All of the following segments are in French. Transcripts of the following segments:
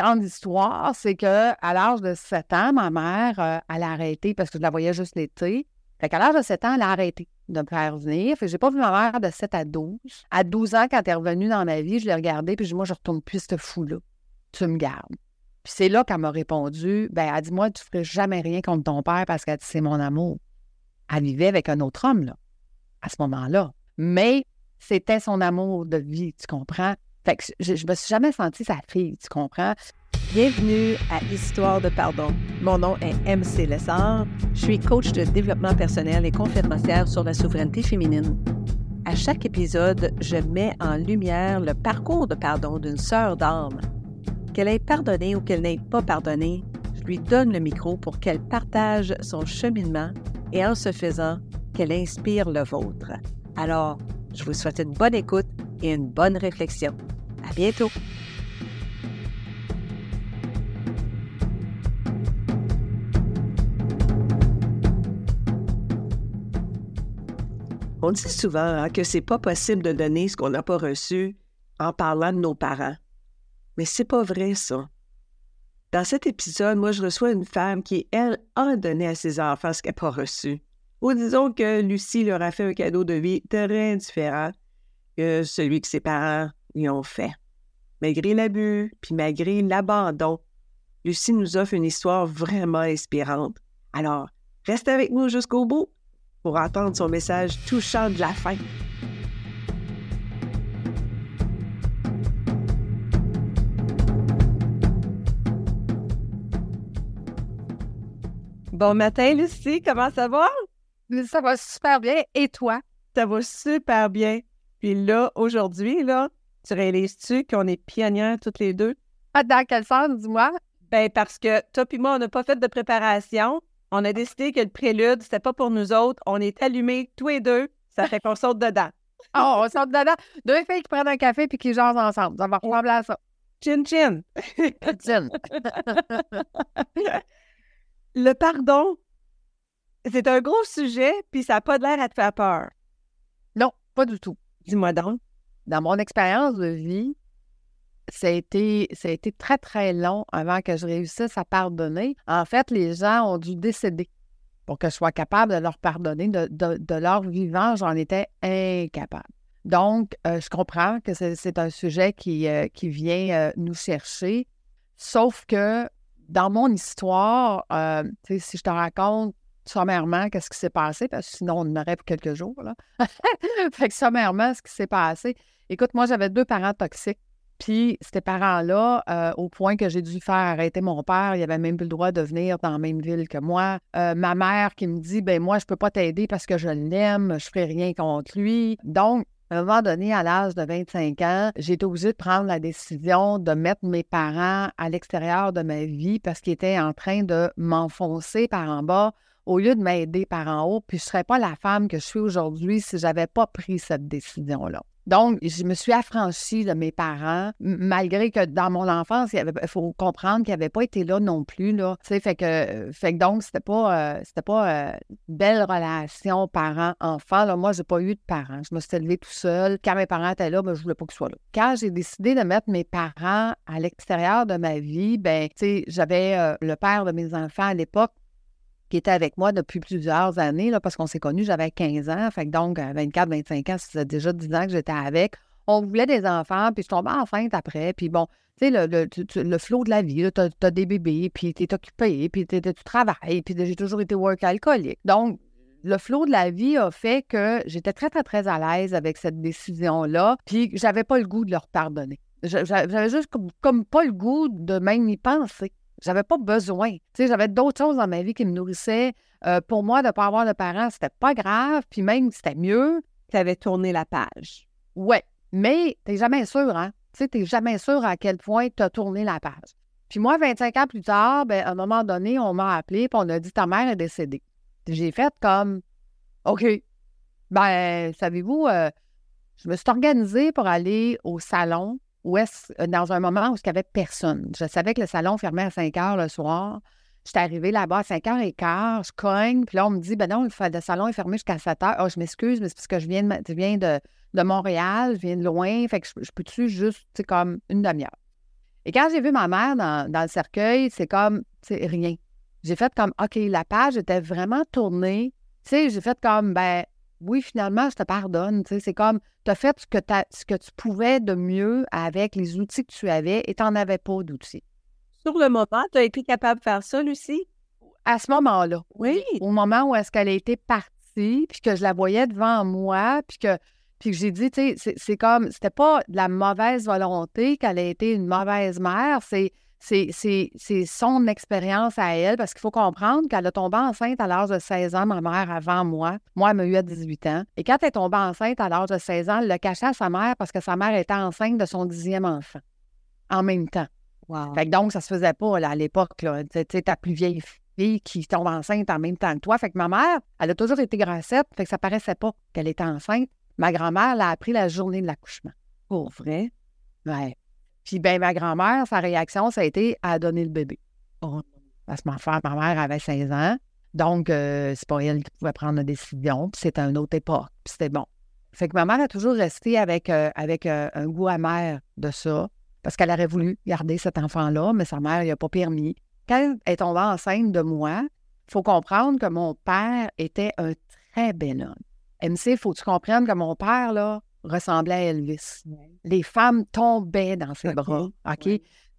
grande histoire, c'est que à l'âge de 7 ans, ma mère, euh, elle a arrêté parce que je la voyais juste l'été. Fait qu'à l'âge de 7 ans, elle a arrêté de me faire venir. Fait que j'ai pas vu ma mère de 7 à 12. À 12 ans, quand elle est revenue dans ma vie, je l'ai regardée, puis je dis, moi, je retourne plus ce fou-là. Tu me gardes. Puis c'est là qu'elle m'a répondu, ben, elle dit, moi, tu ferais jamais rien contre ton père parce qu'elle dit, c'est mon amour. Elle vivait avec un autre homme, là, à ce moment-là. Mais c'était son amour de vie, tu comprends? Fait que je, je me suis jamais sentie sa fille, tu comprends? Bienvenue à Histoire de pardon. Mon nom est MC Lessard. Je suis coach de développement personnel et conférencière sur la souveraineté féminine. À chaque épisode, je mets en lumière le parcours de pardon d'une sœur d'âme. Qu'elle ait pardonné ou qu'elle n'ait pas pardonné, je lui donne le micro pour qu'elle partage son cheminement et en ce faisant, qu'elle inspire le vôtre. Alors, je vous souhaite une bonne écoute et une bonne réflexion. À bientôt! On dit souvent hein, que c'est pas possible de donner ce qu'on n'a pas reçu en parlant de nos parents. Mais c'est pas vrai, ça. Dans cet épisode, moi, je reçois une femme qui, elle, a donné à ses enfants ce qu'elle n'a pas reçu. Ou disons que Lucie leur a fait un cadeau de vie très différent que celui que ses parents lui ont fait. Malgré l'abus, puis malgré l'abandon, Lucie nous offre une histoire vraiment inspirante. Alors, reste avec nous jusqu'au bout pour entendre son message touchant de la fin. Bon matin, Lucie, comment ça va? Ça va super bien. Et toi? Ça va super bien. Puis là, aujourd'hui, là, tu réalises-tu qu'on est pionnières toutes les deux? Ah, dans quel sens, dis-moi? Ben, parce que toi et moi, on n'a pas fait de préparation. On a décidé que le prélude, c'était pas pour nous autres. On est allumés tous les deux. Ça fait qu'on saute dedans. oh, on saute dedans. Deux filles qui prennent un café puis qui jasent ensemble. Ça va ressembler à ça. Chin chin. chin. le pardon, c'est un gros sujet, puis ça n'a pas l'air à te faire peur. Non, pas du tout. Dis-moi donc. Dans mon expérience de vie, ça a, été, été très, très long avant que je réussisse à pardonner. En fait, les gens ont dû décéder pour que je sois capable de leur pardonner. De, leur vivant, j'en étais incapable. Donc, euh, je comprends que c'est un sujet qui, euh, qui vient euh, nous chercher, sauf que dans mon histoire, si je te raconte sommairement qu'est-ce qui s'est passé, parce que sinon on en aurait pour quelques jours. Là. fait que sommairement, ce qui s'est passé, écoute, moi j'avais deux parents toxiques puis ces parents-là, euh, au point que j'ai dû faire arrêter mon père, il avait même plus le droit de venir dans la même ville que moi. Euh, ma mère qui me dit, ben moi, je peux pas t'aider parce que je l'aime, je ferai rien contre lui. Donc, à un moment donné, à l'âge de 25 ans, j'ai été obligée de prendre la décision de mettre mes parents à l'extérieur de ma vie parce qu'ils étaient en train de m'enfoncer par en bas au lieu de m'aider par en haut. Puis je ne serais pas la femme que je suis aujourd'hui si je n'avais pas pris cette décision-là. Donc, je me suis affranchie de mes parents, malgré que dans mon enfance, il faut comprendre qu'ils n'avaient pas été là non plus. Là. Fait que, fait donc, c'était pas, euh, pas euh, une belle relation parents-enfants. Moi, je n'ai pas eu de parents. Je me suis élevée tout seul. Quand mes parents étaient là, ben, je voulais pas qu'ils soient là. Quand j'ai décidé de mettre mes parents à l'extérieur de ma vie, ben, j'avais euh, le père de mes enfants à l'époque qui était avec moi depuis plusieurs années, là, parce qu'on s'est connus, j'avais 15 ans. Fait que donc, 24, 25 ans, ça déjà 10 ans que j'étais avec. On voulait des enfants, puis je tombais enceinte après. Puis bon, tu sais, le, le, flot de la vie, tu as, des bébés, puis tu es occupé, puis tu travailles, puis j'ai toujours été work alcoolique. Donc, le flot de la vie a fait que j'étais très, très, très à l'aise avec cette décision-là, puis j'avais pas le goût de leur pardonner. J'avais juste comme, comme, pas le goût de même y penser. J'avais pas besoin. J'avais d'autres choses dans ma vie qui me nourrissaient. Euh, pour moi, de ne pas avoir de parents, c'était pas grave. Puis même, c'était mieux. Tu avais tourné la page. Ouais. Mais tu n'es jamais sûr, hein? Tu n'es jamais sûr à quel point tu as tourné la page. Puis moi, 25 ans plus tard, ben, à un moment donné, on m'a appelé et on a dit ta mère est décédée. J'ai fait comme OK. Ben, savez-vous, euh, je me suis organisée pour aller au salon où est-ce, euh, dans un moment où il n'y avait personne. Je savais que le salon fermait à 5 heures le soir. J'étais arrivée là-bas à 5 h quart, je cogne, puis là, on me dit, ben non, le salon est fermé jusqu'à 7 heures. oh, je m'excuse, mais c'est parce que je viens, de, je de, Montréal, je viens de loin, fait que je, peux-tu juste, tu comme une demi-heure? Et quand j'ai vu ma mère dans, dans le cercueil, c'est comme, c'est rien. J'ai fait comme, OK, la page était vraiment tournée. Tu sais, j'ai fait comme, ben, oui, finalement, je te pardonne. C'est comme, tu as fait ce que, ce que tu pouvais de mieux avec les outils que tu avais et tu n'en avais pas d'outils. Sur le moment, tu as été capable de faire ça, Lucie? À ce moment-là. Oui. Au moment où est-ce qu'elle a été partie, puis que je la voyais devant moi, puis que, puis que j'ai dit, tu sais, c'est comme, c'était pas de la mauvaise volonté qu'elle a été une mauvaise mère, c'est c'est son expérience à elle, parce qu'il faut comprendre qu'elle a tombé enceinte à l'âge de 16 ans, ma mère avant moi. Moi, elle m'a eu à 18 ans. Et quand elle est tombée enceinte à l'âge de 16 ans, elle l'a caché à sa mère parce que sa mère était enceinte de son dixième enfant en même temps. Fait donc, ça se faisait pas à l'époque. Tu sais, ta plus vieille fille qui tombe enceinte en même temps que toi. Fait que ma mère, elle a toujours été grassette, fait que ça paraissait pas qu'elle était enceinte. Ma grand-mère l'a appris la journée de l'accouchement. Pour vrai? Ouais. Puis, ben, ma grand-mère, sa réaction, ça a été à donner le bébé. Parce que ma, ma mère avait 16 ans. Donc, euh, c'est pas elle qui pouvait prendre la décision. Puis, c'était une autre époque. Puis, c'était bon. Fait que ma mère a toujours resté avec, euh, avec euh, un goût amer de ça. Parce qu'elle aurait voulu garder cet enfant-là, mais sa mère n'a pas permis. Quand elle est tombée enceinte de moi, il faut comprendre que mon père était un très bel homme. MC, il faut que tu comprennes que mon père, là, ressemblait à Elvis. Les femmes tombaient dans ses bras. OK?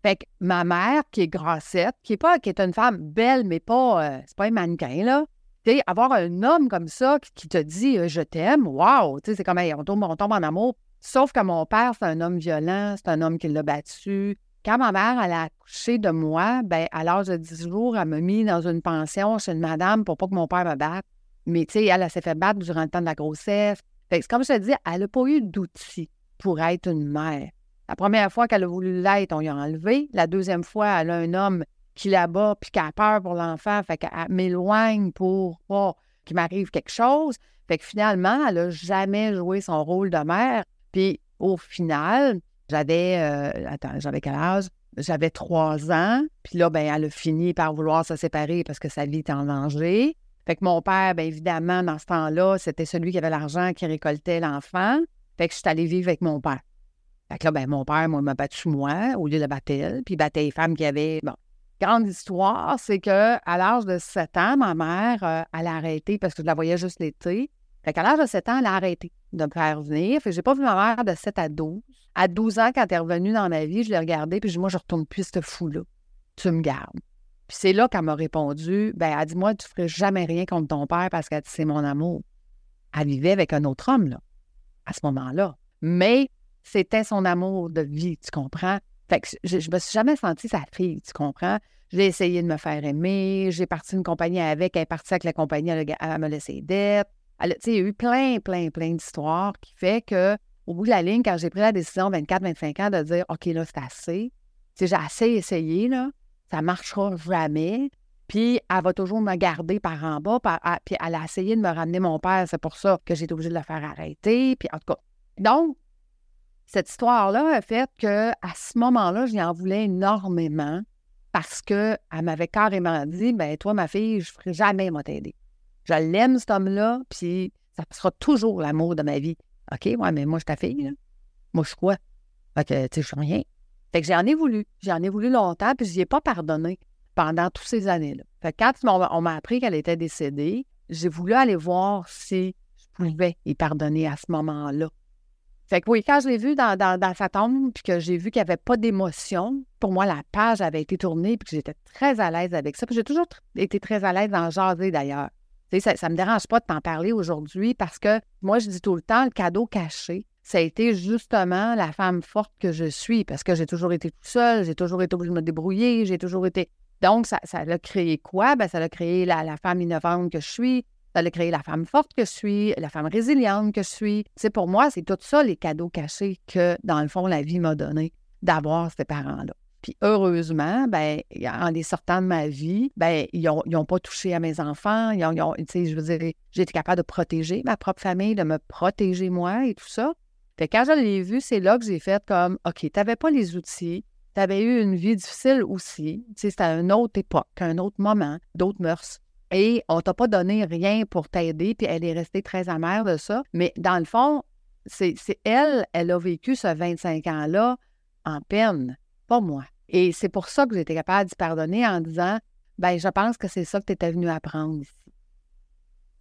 Fait que ma mère, qui est grassette, qui est pas, qui est une femme belle, mais pas, euh, c'est pas un mannequin, là. Tu avoir un homme comme ça qui, te dit euh, je t'aime, waouh! Tu sais, c'est comme, on, tombe, on tombe en amour. Sauf que mon père, c'est un homme violent, c'est un homme qui l'a battu. Quand ma mère, elle a accouché de moi, ben, à l'âge de 10 jours, elle m'a mis dans une pension chez une madame pour pas que mon père me batte. Mais, tu sais, elle, elle s'est fait battre durant le temps de la grossesse. Fait comme je te dis, elle n'a pas eu d'outils pour être une mère. La première fois qu'elle a voulu l'être, on lui a enlevé. La deuxième fois, elle a un homme qui la bat puis qui a peur pour l'enfant, fait qu'elle m'éloigne pour pas qu'il m'arrive quelque chose. Fait que finalement, elle n'a jamais joué son rôle de mère. Puis au final, j'avais, euh, attends, j'avais quel âge? J'avais trois ans. Puis là, ben, elle a fini par vouloir se séparer parce que sa vie était en danger. Fait que mon père, bien évidemment, dans ce temps-là, c'était celui qui avait l'argent qui récoltait l'enfant. Fait que je suis allée vivre avec mon père. Fait que là, ben, mon père, moi, m'a battu moi au lieu de battre elle, puis il battait les femmes qui avaient. Bon. Grande histoire, c'est que à l'âge de 7 ans, ma mère, euh, elle a arrêté parce que je la voyais juste l'été. Fait qu'à l'âge de 7 ans, elle a arrêté de me faire venir. Fait que j'ai pas vu ma mère de 7 à 12. À 12 ans, quand elle est revenue dans ma vie, je l'ai regardée, puis moi, je retourne plus ce fou-là. Tu me gardes. Puis c'est là qu'elle m'a répondu ben, elle dit Moi, tu ferais jamais rien contre ton père parce qu'elle dit C'est mon amour. Elle vivait avec un autre homme, là, à ce moment-là. Mais c'était son amour de vie, tu comprends? Fait que je, ne me suis jamais sentie sa fille, tu comprends? J'ai essayé de me faire aimer, j'ai parti une compagnie avec, elle est partie avec la compagnie, elle, a me laissé d'être. Il y a eu plein, plein, plein d'histoires qui fait que, au bout de la ligne, quand j'ai pris la décision 24-25 ans de dire OK, là, c'est assez, j'ai assez essayé, là, ça marchera jamais. Puis elle va toujours me garder par en bas. puis elle a essayé de me ramener mon père. C'est pour ça que j'ai été obligée de le faire arrêter. Puis en tout cas. Donc, cette histoire-là a fait que à ce moment-là, j'y en voulais énormément parce qu'elle m'avait carrément dit ben toi, ma fille, je ne ferai jamais moi t'aider. Je l'aime, cet homme-là, puis ça sera toujours l'amour de ma vie. OK, ouais, mais moi, je suis ta fille, là. Moi, je suis quoi? Fait que, tu sais, je suis rien. Fait que j'en ai voulu. J'en ai voulu longtemps, puis je n'y ai pas pardonné pendant toutes ces années-là. Fait que quand on m'a appris qu'elle était décédée, j'ai voulu aller voir si je pouvais y pardonner à ce moment-là. Fait que oui, quand je l'ai vu dans, sa tombe, puis que j'ai vu qu'il n'y avait pas d'émotion, pour moi, la page avait été tournée, puis que j'étais très à l'aise avec ça. Puis j'ai toujours été très à l'aise dans jaser d'ailleurs. Ça ne me dérange pas de t'en parler aujourd'hui parce que moi, je dis tout le temps, le cadeau caché, ça a été justement la femme forte que je suis parce que j'ai toujours été toute seule, j'ai toujours été obligée de me débrouiller, j'ai toujours été. Donc, ça, ça a créé quoi? Ben, ça a créé la, femme innovante que je suis, ça a créé la femme forte que je suis, la femme résiliente que je suis. C'est pour moi, c'est tout ça les cadeaux cachés que, dans le fond, la vie m'a donné d'avoir ces parents-là. Puis heureusement, ben, en les sortant de ma vie, ben, ils n'ont pas touché à mes enfants. Ils ont, je veux dire, j'ai été capable de protéger ma propre famille, de me protéger moi et tout ça. Fait quand je l'ai vu, c'est là que j'ai fait comme OK, tu n'avais pas les outils, tu avais eu une vie difficile aussi. C'était à une autre époque, un autre moment, d'autres mœurs. Et on t'a pas donné rien pour t'aider, puis elle est restée très amère de ça. Mais dans le fond, c'est elle, elle a vécu ce 25 ans-là en peine, pas moi. Et c'est pour ça que été capable d'y pardonner en disant, ben je pense que c'est ça que tu étais venu apprendre ici.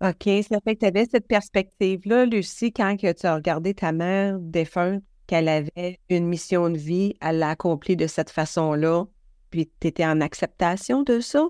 OK, ça fait que tu avais cette perspective-là, Lucie, quand tu as regardé ta mère défunte, qu'elle avait une mission de vie, elle l'a accomplie de cette façon-là, puis tu étais en acceptation de ça?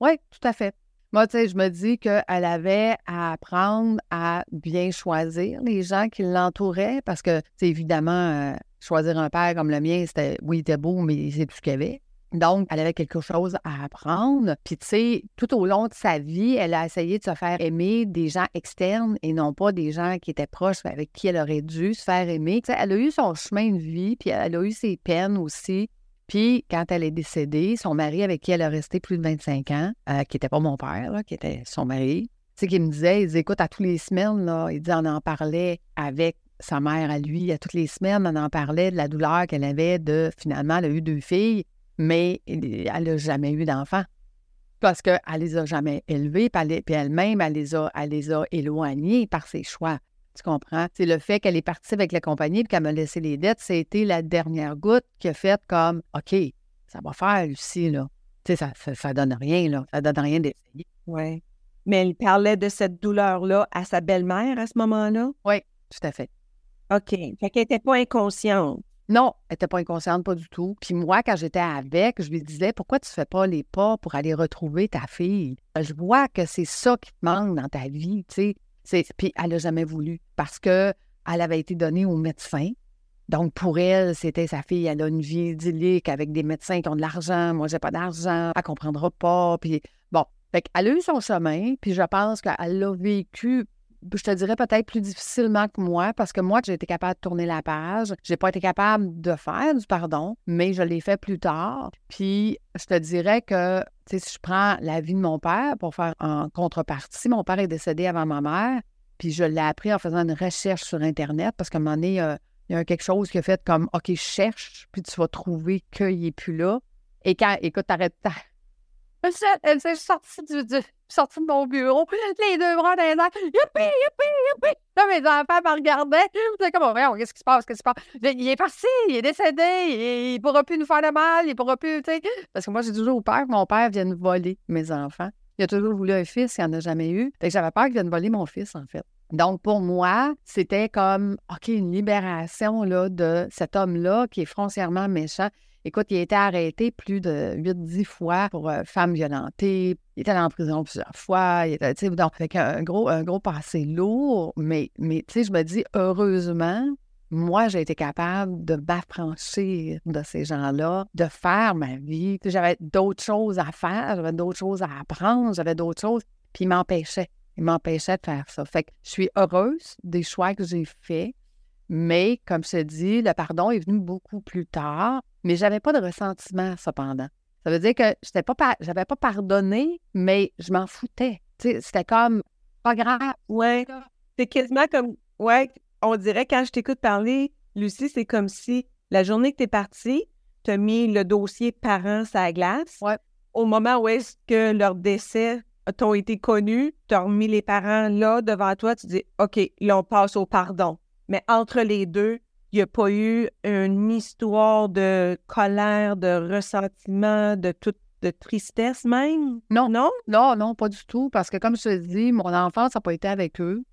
Oui, tout à fait. Moi, tu sais, je me dis qu'elle avait à apprendre à bien choisir les gens qui l'entouraient parce que, c'est évidemment, euh, choisir un père comme le mien, c'était, oui, il était beau, mais c'est tout ce qu'il y avait. Donc, elle avait quelque chose à apprendre. Puis, tu sais, tout au long de sa vie, elle a essayé de se faire aimer des gens externes et non pas des gens qui étaient proches, avec qui elle aurait dû se faire aimer. Tu sais, elle a eu son chemin de vie, puis elle a eu ses peines aussi. Puis, quand elle est décédée, son mari, avec qui elle a resté plus de 25 ans, euh, qui n'était pas mon père, qui était son mari, tu sais, qui me disait, il disait, écoute, à tous les semaines, il dit, on en parlait avec sa mère à lui, à toutes les semaines, on en parlait de la douleur qu'elle avait de, finalement, elle a eu deux filles, mais elle n'a jamais eu d'enfants parce qu'elle ne les a jamais élevés, puis elle-même, elle, les a, elle les a éloignés par ses choix. Tu comprends? C'est le fait qu'elle est partie avec la compagnie et qu'elle m'a laissé les dettes, c'était la dernière goutte qui a fait comme OK, ça va faire, Lucie, là. Tu sais, ça, ça, ça, donne rien, là. Ça donne rien d'essayer. Oui. Mais elle parlait de cette douleur-là à sa belle-mère à ce moment-là? Oui, tout à fait. OK. Fait qu'elle n'était pas inconsciente. Non, elle n'était pas inconsciente, pas du tout. Puis moi, quand j'étais avec, je lui disais Pourquoi tu ne fais pas les pas pour aller retrouver ta fille? Je vois que c'est ça qui te manque dans ta vie, tu sais. Puis elle n'a jamais voulu parce qu'elle avait été donnée au médecin. Donc, pour elle, c'était sa fille, elle a une vie idyllique avec des médecins qui ont de l'argent. Moi, j'ai pas d'argent, elle comprendra pas. Puis, bon, fait elle a eu son chemin, puis je pense qu'elle l'a vécu je te dirais peut-être plus difficilement que moi, parce que moi, j'ai été capable de tourner la page. J'ai pas été capable de faire du pardon, mais je l'ai fait plus tard. Puis, je te dirais que si je prends la vie de mon père pour faire en contrepartie, mon père est décédé avant ma mère, puis je l'ai appris en faisant une recherche sur Internet parce qu'à un moment donné, il y a quelque chose qui a fait comme OK, cherche, puis tu vas trouver qu'il n'est plus là. Et quand, écoute, t'arrêtes. Elle s'est sortie du, sortie de mon bureau, les deux bras dans les airs. Youpi, youpi. Là, mes enfants me regardaient. C'est comme, oh, qu'est-ce qui se passe? Qu'est-ce qui se passe? Il est parti, il est décédé, il ne pourra plus nous faire de mal, il pourra plus, tu sais. Parce que moi, j'ai toujours peur que mon père vienne voler mes enfants. Il a toujours voulu un fils, il n'en a jamais eu. J'avais peur qu'il vienne voler mon fils, en fait. Donc, pour moi, c'était comme, OK, une libération là, de cet homme-là qui est foncièrement méchant. Écoute, il a été arrêté plus de 8-10 fois pour euh, femme violentée. Il était en prison plusieurs fois. Il était, donc, avec un gros, un gros passé lourd. Mais, mais tu sais, je me dis, heureusement, moi, j'ai été capable de m'affranchir de ces gens-là, de faire ma vie. J'avais d'autres choses à faire, j'avais d'autres choses à apprendre, j'avais d'autres choses. Puis ils m'empêchaient. Ils m'empêchaient de faire ça. Fait que je suis heureuse des choix que j'ai faits. Mais, comme je te dis, le pardon est venu beaucoup plus tard mais j'avais pas de ressentiment cependant. Ça veut dire que je n'avais pas, pas pardonné, mais je m'en foutais. C'était comme pas grave. Ouais. C'est quasiment comme ouais, on dirait quand je t'écoute parler, Lucie, c'est comme si la journée que tu es partie, tu as mis le dossier parents à la glace. Ouais. Au moment où est-ce que leur décès t'ont été connus, tu as remis les parents là devant toi, tu dis OK, là on passe au pardon. Mais entre les deux, il n'y a pas eu une histoire de colère, de ressentiment, de toute de tristesse même? Non. Non? Non, non, pas du tout. Parce que comme je te dis, mon enfance n'a pas été avec eux.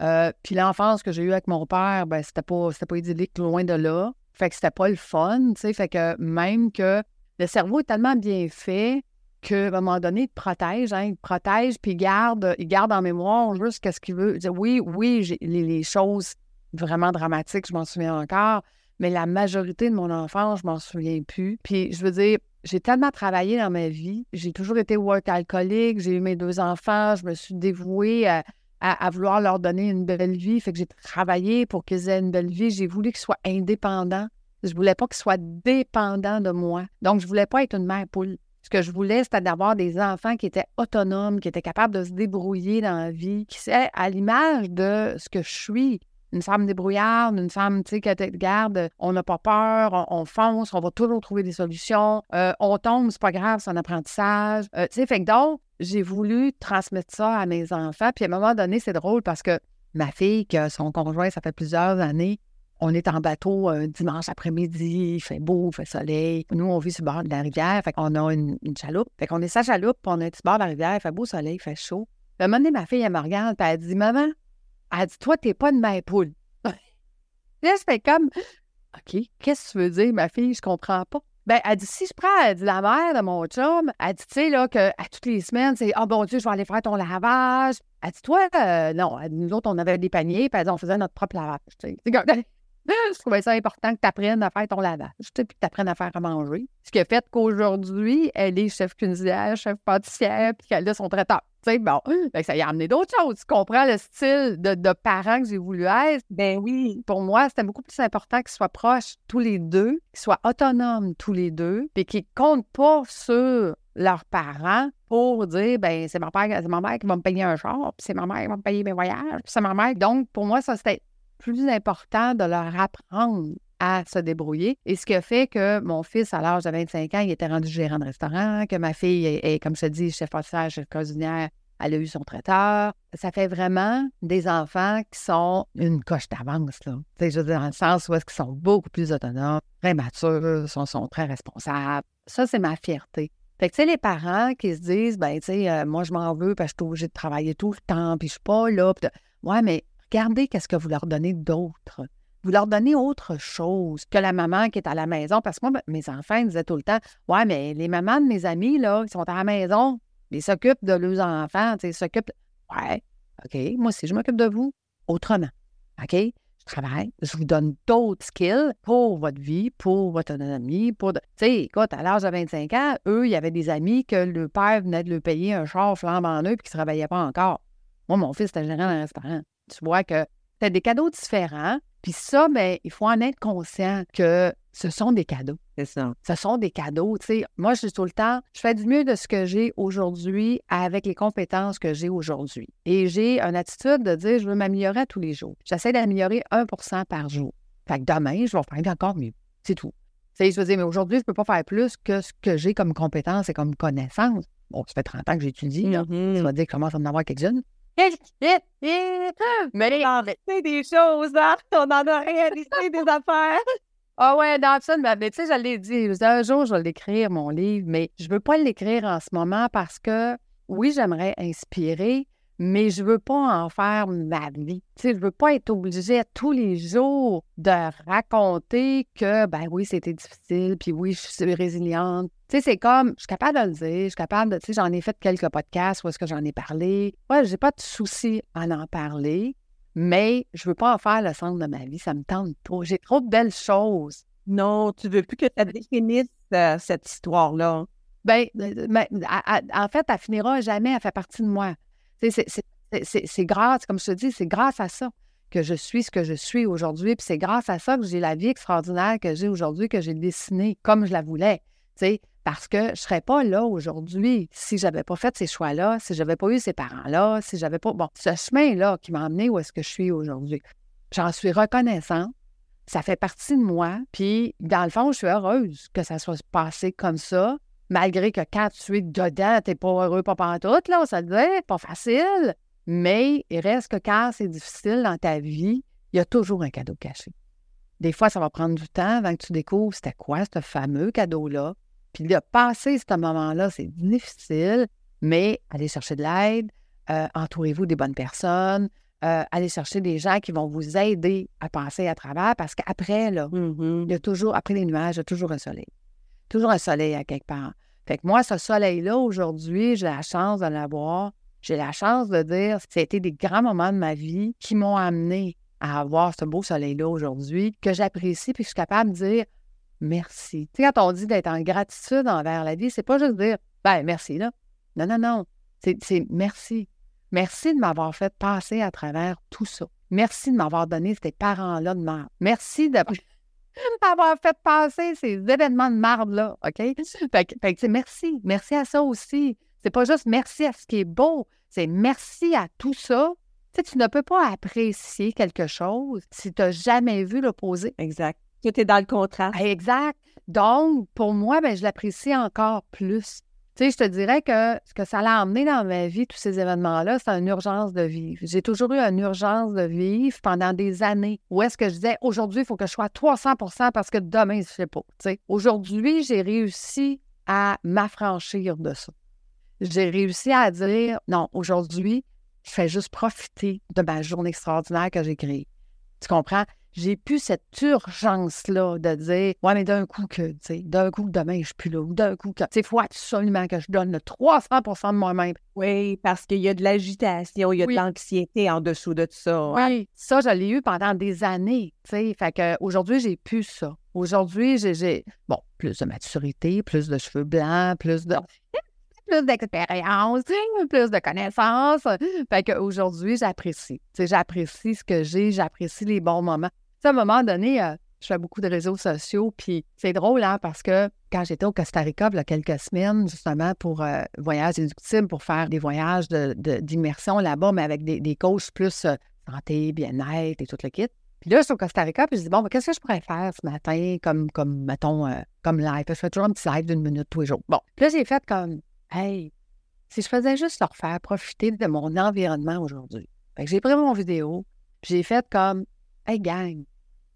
Euh, puis l'enfance que j'ai eue avec mon père, ben, c'était pas, pas idyllique loin de là. Fait que c'était pas le fun, tu sais. Fait que même que le cerveau est tellement bien fait qu'à un moment donné, il te protège, hein, il te protège, puis il garde, il garde en mémoire juste qu'est-ce qu'il veut. Oui, oui, les, les, choses vraiment dramatique, je m'en souviens encore. Mais la majorité de mon enfance, je m'en souviens plus. Puis je veux dire, j'ai tellement travaillé dans ma vie. J'ai toujours été work alcoolique. J'ai eu mes deux enfants. Je me suis dévouée à, vouloir leur donner une belle vie. Fait que j'ai travaillé pour qu'ils aient une belle vie. J'ai voulu qu'ils soient indépendants. Je voulais pas qu'ils soient dépendants de moi. Donc, je voulais pas être une mère poule. Ce que je voulais, c'était d'avoir des enfants qui étaient autonomes, qui étaient capables de se débrouiller dans la vie, qui c'est à l'image de ce que je suis une femme débrouillarde, une femme, tu sais, qui garde, on n'a pas peur, on, fonce, on va toujours trouver des solutions. Euh, on tombe, c'est pas grave, c'est un apprentissage. Euh, tu sais, fait que donc, j'ai voulu transmettre ça à mes enfants. Puis à un moment donné, c'est drôle parce que ma fille, que son conjoint, ça fait plusieurs années, on est en bateau un dimanche après-midi, il fait beau, il fait soleil. Nous, on vit sur le bord de la rivière, fait qu'on a une, chaloupe. Fait qu'on est sa chaloupe, puis on est sur le bord de la rivière, il fait beau soleil, il fait chaud. Un moment donné, ma fille, elle me regarde, puis elle dit Maman, elle dit Toi, t'es pas une mère poule. là, je fais comme OK, qu'est-ce que tu veux dire, ma fille? Je comprends pas. Ben, elle dit, si je prends, elle dit, la mère de mon chum, elle dit, tu sais, là, que à toutes les semaines, c'est, oh bon Dieu, je vais aller faire ton lavage. Elle dit, toi, euh, non, nous autres, on avait des paniers, puis elle on faisait notre propre lavage. Tu sais. Je trouvais ça important que tu apprennes à faire ton lavage, tu sais, puis que tu apprennes à faire à manger. Ce qui a fait qu'aujourd'hui, elle est chef cuisinière, chef pâtissière, puis qu'elle a son traiteur. Tu sais, bon, ça y a amené d'autres choses. Tu comprends le style de, de parent que j'ai voulu être? Ben oui. Pour moi, c'était beaucoup plus important qu'ils soient proches tous les deux, qu'ils soient autonomes tous les deux, puis qu'ils comptent pas sur leurs parents pour dire ben c'est ma, ma mère qui va me payer un char, puis c'est ma mère qui va me payer mes voyages, puis c'est ma mère. Donc, pour moi, ça, c'était plus important de leur apprendre à se débrouiller. Et ce qui a fait que mon fils, à l'âge de 25 ans, il était rendu gérant de restaurant, que ma fille est, comme je te dis, chef pâtissière, chef cuisinière, elle a eu son traiteur. Ça fait vraiment des enfants qui sont une coche d'avance, là. je veux dire, dans le sens où est-ce qu'ils sont beaucoup plus autonomes, très matures, sont, sont très responsables. Ça, c'est ma fierté. Fait que, tu sais, les parents qui se disent, ben, tu sais, euh, moi, je m'en veux parce que je suis obligée de travailler tout le temps, puis je suis pas là. Ouais, mais regardez qu'est-ce que vous leur donnez d'autre. Vous leur donnez autre chose que la maman qui est à la maison. Parce que moi, ben, mes enfants disaient tout le temps Ouais, mais les mamans de mes amis, là, ils sont à la maison, ils s'occupent de leurs enfants, ils s'occupent. Ouais, OK, moi aussi, je m'occupe de vous autrement. OK? Je travaille, je vous donne d'autres skills pour votre vie, pour votre autonomie, pour. Tu sais, écoute, à l'âge de 25 ans, eux, il y avait des amis que le père venait de leur payer un char flambant neuf et qui ne se réveillait pas encore. Moi, mon fils était gérant d'un restaurant. Tu vois que tu as des cadeaux différents. Puis ça, bien, il faut en être conscient que ce sont des cadeaux. C'est ça. Ce sont des cadeaux. Sais, moi, je dis tout le temps, je fais du mieux de ce que j'ai aujourd'hui avec les compétences que j'ai aujourd'hui. Et j'ai une attitude de dire, je veux m'améliorer tous les jours. J'essaie d'améliorer 1% par jour. Fait que demain, je vais faire encore mieux. C'est tout. Sais, je veux dire, mais aujourd'hui, je ne peux pas faire plus que ce que j'ai comme compétences et comme connaissances. Bon, ça fait 30 ans que j'étudie, là. Mm-hmm. Ça va dire que commence à en avoir quelques-unes. Mais c'est des choses, hein? On en a réalisé des affaires. Ah ouais, Dobson, mais tu sais, je l'ai dit, un jour, je vais l'écrire, mon livre, mais je veux pas l'écrire en ce moment parce que, oui, j'aimerais inspirer, mais je veux pas en faire ma vie. Sais, je veux pas être obligée tous les jours de raconter que, ben oui, c'était difficile, puis oui, je suis résiliente. Tu sais, c'est comme, je suis capable de le dire, je suis capable de, tu sais, j'en ai fait quelques podcasts où est-ce que j'en ai parlé. Ouais, j'ai pas de souci à en parler, mais je veux pas en faire le centre de ma vie, ça me tente trop. J'ai trop de belles choses. Non, tu veux plus que tu définisses euh, cette histoire-là. Ben, euh, ben en fait, elle finira jamais, elle fait partie de moi. C'est grâce, comme je te dis, c'est grâce à ça que je suis ce que je suis aujourd'hui. Puis c'est grâce à ça que j'ai la vie extraordinaire que j'ai aujourd'hui, que j'ai dessinée comme je la voulais. Parce que je ne serais pas là aujourd'hui si je n'avais pas fait ces choix-là, si je n'avais pas eu ces parents-là, si j'avais pas. Bon, ce chemin-là qui m'a amené où est-ce que je suis aujourd'hui. J'en suis reconnaissant. Ça fait partie de moi. Puis, dans le fond, je suis heureuse que ça soit passé comme ça malgré que quand tu es dedans, tu n'es pas heureux, pas pantoute, là, ça te dit, pas facile. Mais il reste que quand c'est difficile dans ta vie, il y a toujours un cadeau caché. Des fois, ça va prendre du temps avant que tu découvres c'était quoi ce fameux cadeau-là. Puis de passer ce moment-là, c'est difficile, mais allez chercher de l'aide, euh, entourez-vous des bonnes personnes, euh, allez chercher des gens qui vont vous aider à passer à travers parce qu'après, là, mm-hmm. il y a toujours, après les nuages, il y a toujours un soleil toujours un soleil à quelque part. Fait que moi, ce soleil-là, aujourd'hui, j'ai la chance de l'avoir. J'ai la chance de dire que c'était des grands moments de ma vie qui m'ont amené à avoir ce beau soleil-là aujourd'hui, que j'apprécie, puis que je suis capable de dire merci. Tu sais, quand on dit d'être en gratitude envers la vie, c'est pas juste dire ben merci, là. Non, non, non. C'est merci. Merci de m'avoir fait passer à travers tout ça. Merci de m'avoir donné ces parents-là de mort. Merci de d'avoir fait passer ces événements de marde-là, OK? Fait, que, merci. Merci à ça aussi. C'est pas juste merci à ce qui est beau, c'est merci à tout ça. Tu sais, tu ne peux pas apprécier quelque chose si tu n'as jamais vu l'opposé. Exact. Tu es dans le contrat. Exact. Donc, pour moi, ben, je l'apprécie encore plus. Tu je te dirais que ce que ça l'a emmené dans ma vie, tous ces événements-là, c'est une urgence de vivre. J'ai toujours eu une urgence de vivre pendant des années. Où est-ce que je disais, aujourd'hui, il faut que je sois à 300% parce que demain, je ne sais pas. Aujourd'hui, j'ai réussi à m'affranchir de ça. J'ai réussi à dire, non, aujourd'hui, je fais juste profiter de ma journée extraordinaire que j'ai créée. Tu comprends? J'ai plus cette urgence-là de dire, ouais, mais d'un coup que, tu sais, d'un coup demain, je suis plus là, ou d'un coup que, tu sais, faut absolument que je donne le 300% de moi-même. Oui, parce qu'il y a de l'agitation, il y a de l'anxiété en dessous de ça. Oui, ça, je l'ai eu pendant des années, tu sais. Fait qu'aujourd'hui, j'ai plus ça. Aujourd'hui, j'ai, bon, plus de maturité, plus de cheveux blancs, plus de plus d'expérience, plus de connaissances. Fait qu'aujourd'hui, j'apprécie. J'apprécie ce que j'ai, j'apprécie les bons moments à un moment donné, euh, je fais beaucoup de réseaux sociaux, puis c'est drôle, hein, parce que quand j'étais au Costa Rica, il y a quelques semaines, justement, pour euh, voyage éductible, pour faire des voyages d'immersion là-bas, mais avec des, des plus euh, santé, bien-être et tout le kit. Puis là, je suis au Costa Rica, puis je dis, bon, qu'est-ce que je pourrais faire ce matin, comme, comme mettons, comme live? Je fais toujours un petit live d'une minute tous les jours. Bon, puis là, j'ai fait comme, hey, si je faisais juste leur faire profiter de mon environnement aujourd'hui. J'ai pris mon vidéo, puis j'ai fait comme, hey, gang,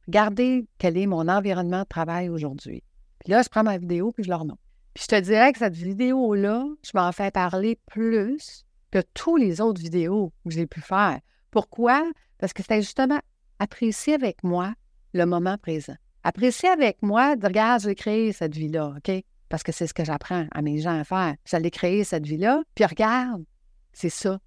Regardez quel est mon environnement de travail aujourd'hui. Puis là, je prends ma vidéo puis je leur montre. Puis je te dirais que cette vidéo-là, je m'en fais parler plus que toutes les autres vidéos que j'ai pu faire. Pourquoi? Parce que c'était justement apprécier avec moi le moment présent. Apprécier avec moi de regarde, j'ai créé cette vie-là, OK? Parce que c'est ce que j'apprends à mes gens à faire. J'allais créer cette vie-là, puis regarde, c'est ça,